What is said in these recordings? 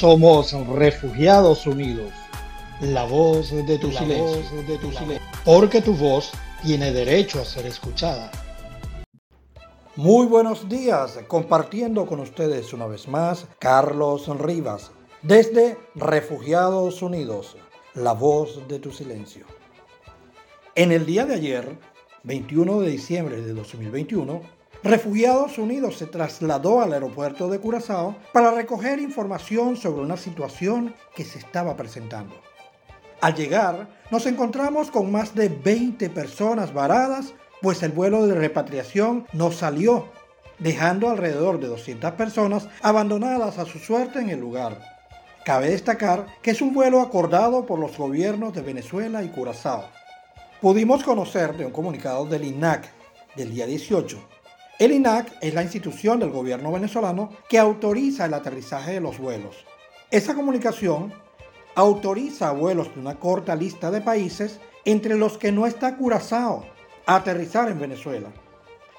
Somos Refugiados Unidos. La voz de tu silencio. de tu silencio. Porque tu voz tiene derecho a ser escuchada. Muy buenos días, compartiendo con ustedes una vez más Carlos Rivas, desde Refugiados Unidos, la voz de tu silencio. En el día de ayer, 21 de diciembre de 2021, Refugiados Unidos se trasladó al aeropuerto de Curazao para recoger información sobre una situación que se estaba presentando. Al llegar, nos encontramos con más de 20 personas varadas, pues el vuelo de repatriación no salió, dejando alrededor de 200 personas abandonadas a su suerte en el lugar. Cabe destacar que es un vuelo acordado por los gobiernos de Venezuela y Curazao. Pudimos conocer de un comunicado del INAC del día 18 el INAC es la institución del gobierno venezolano que autoriza el aterrizaje de los vuelos. Esa comunicación autoriza vuelos de una corta lista de países entre los que no está Curazao a aterrizar en Venezuela.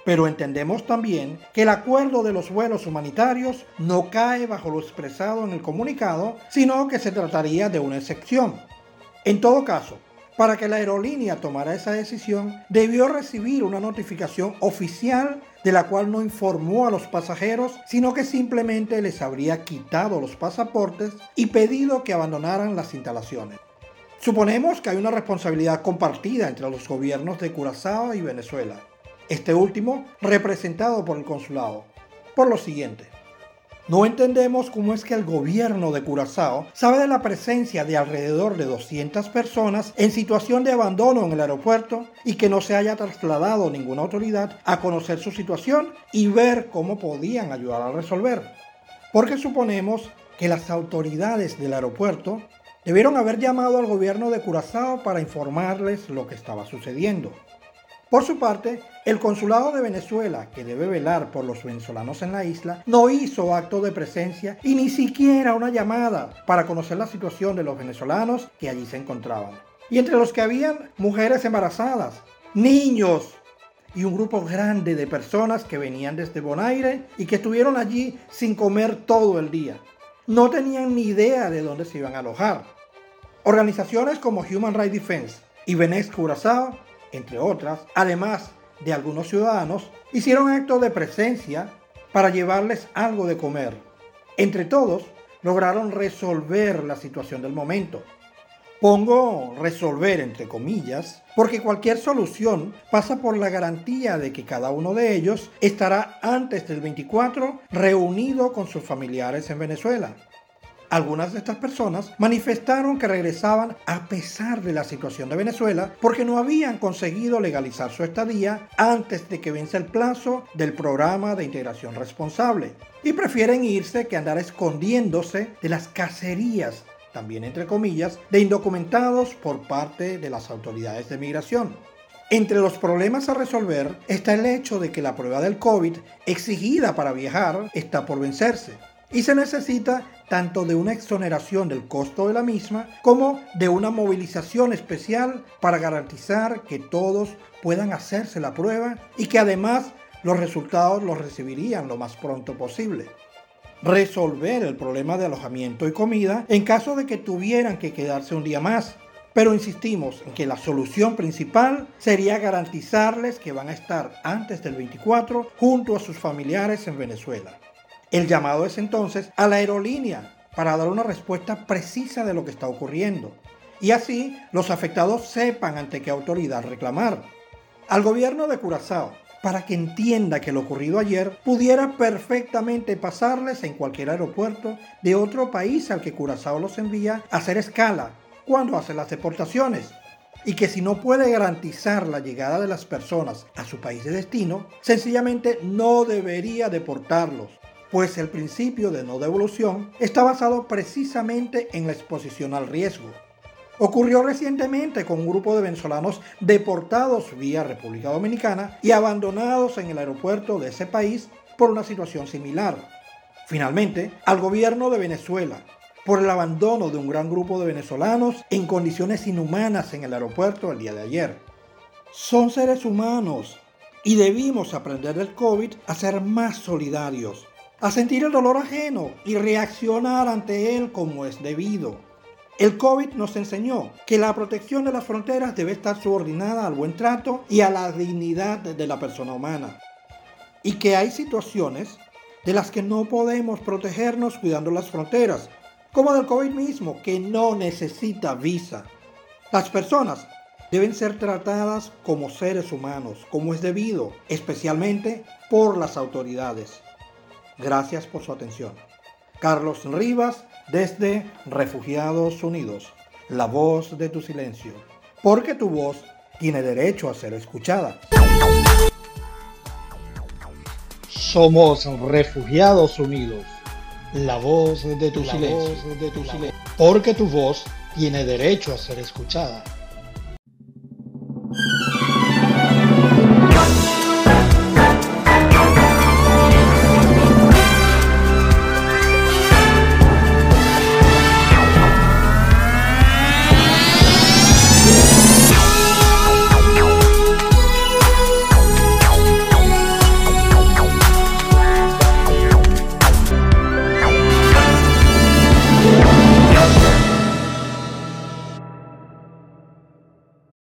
Pero entendemos también que el acuerdo de los vuelos humanitarios no cae bajo lo expresado en el comunicado, sino que se trataría de una excepción. En todo caso, para que la aerolínea tomara esa decisión, debió recibir una notificación oficial de la cual no informó a los pasajeros, sino que simplemente les habría quitado los pasaportes y pedido que abandonaran las instalaciones. Suponemos que hay una responsabilidad compartida entre los gobiernos de Curazao y Venezuela, este último representado por el consulado, por lo siguiente. No entendemos cómo es que el gobierno de Curazao sabe de la presencia de alrededor de 200 personas en situación de abandono en el aeropuerto y que no se haya trasladado ninguna autoridad a conocer su situación y ver cómo podían ayudar a resolver. Porque suponemos que las autoridades del aeropuerto debieron haber llamado al gobierno de Curazao para informarles lo que estaba sucediendo. Por su parte, el Consulado de Venezuela, que debe velar por los venezolanos en la isla, no hizo acto de presencia y ni siquiera una llamada para conocer la situación de los venezolanos que allí se encontraban. Y entre los que habían mujeres embarazadas, niños y un grupo grande de personas que venían desde Bonaire y que estuvieron allí sin comer todo el día. No tenían ni idea de dónde se iban a alojar. Organizaciones como Human Rights Defense y Benex Curazao entre otras, además de algunos ciudadanos, hicieron actos de presencia para llevarles algo de comer. Entre todos, lograron resolver la situación del momento. Pongo resolver entre comillas, porque cualquier solución pasa por la garantía de que cada uno de ellos estará antes del 24 reunido con sus familiares en Venezuela. Algunas de estas personas manifestaron que regresaban a pesar de la situación de Venezuela porque no habían conseguido legalizar su estadía antes de que vence el plazo del programa de integración responsable y prefieren irse que andar escondiéndose de las cacerías también entre comillas, de indocumentados por parte de las autoridades de migración. Entre los problemas a resolver está el hecho de que la prueba del COVID exigida para viajar está por vencerse y se necesita tanto de una exoneración del costo de la misma como de una movilización especial para garantizar que todos puedan hacerse la prueba y que además los resultados los recibirían lo más pronto posible. Resolver el problema de alojamiento y comida en caso de que tuvieran que quedarse un día más. Pero insistimos en que la solución principal sería garantizarles que van a estar antes del 24 junto a sus familiares en Venezuela. El llamado es entonces a la aerolínea para dar una respuesta precisa de lo que está ocurriendo y así los afectados sepan ante qué autoridad reclamar. Al gobierno de Curazao, para que entienda que lo ocurrido ayer pudiera perfectamente pasarles en cualquier aeropuerto de otro país al que Curazao los envía a hacer escala cuando hace las deportaciones y que si no puede garantizar la llegada de las personas a su país de destino, sencillamente no debería deportarlos pues el principio de no devolución está basado precisamente en la exposición al riesgo. Ocurrió recientemente con un grupo de venezolanos deportados vía República Dominicana y abandonados en el aeropuerto de ese país por una situación similar. Finalmente, al gobierno de Venezuela, por el abandono de un gran grupo de venezolanos en condiciones inhumanas en el aeropuerto el día de ayer. Son seres humanos y debimos aprender del COVID a ser más solidarios a sentir el dolor ajeno y reaccionar ante él como es debido. El COVID nos enseñó que la protección de las fronteras debe estar subordinada al buen trato y a la dignidad de la persona humana. Y que hay situaciones de las que no podemos protegernos cuidando las fronteras, como del COVID mismo, que no necesita visa. Las personas deben ser tratadas como seres humanos, como es debido, especialmente por las autoridades. Gracias por su atención. Carlos Rivas desde Refugiados Unidos, la voz de tu silencio, porque tu voz tiene derecho a ser escuchada. Somos Refugiados Unidos, la voz de tu, silencio, de tu silencio, porque tu voz tiene derecho a ser escuchada.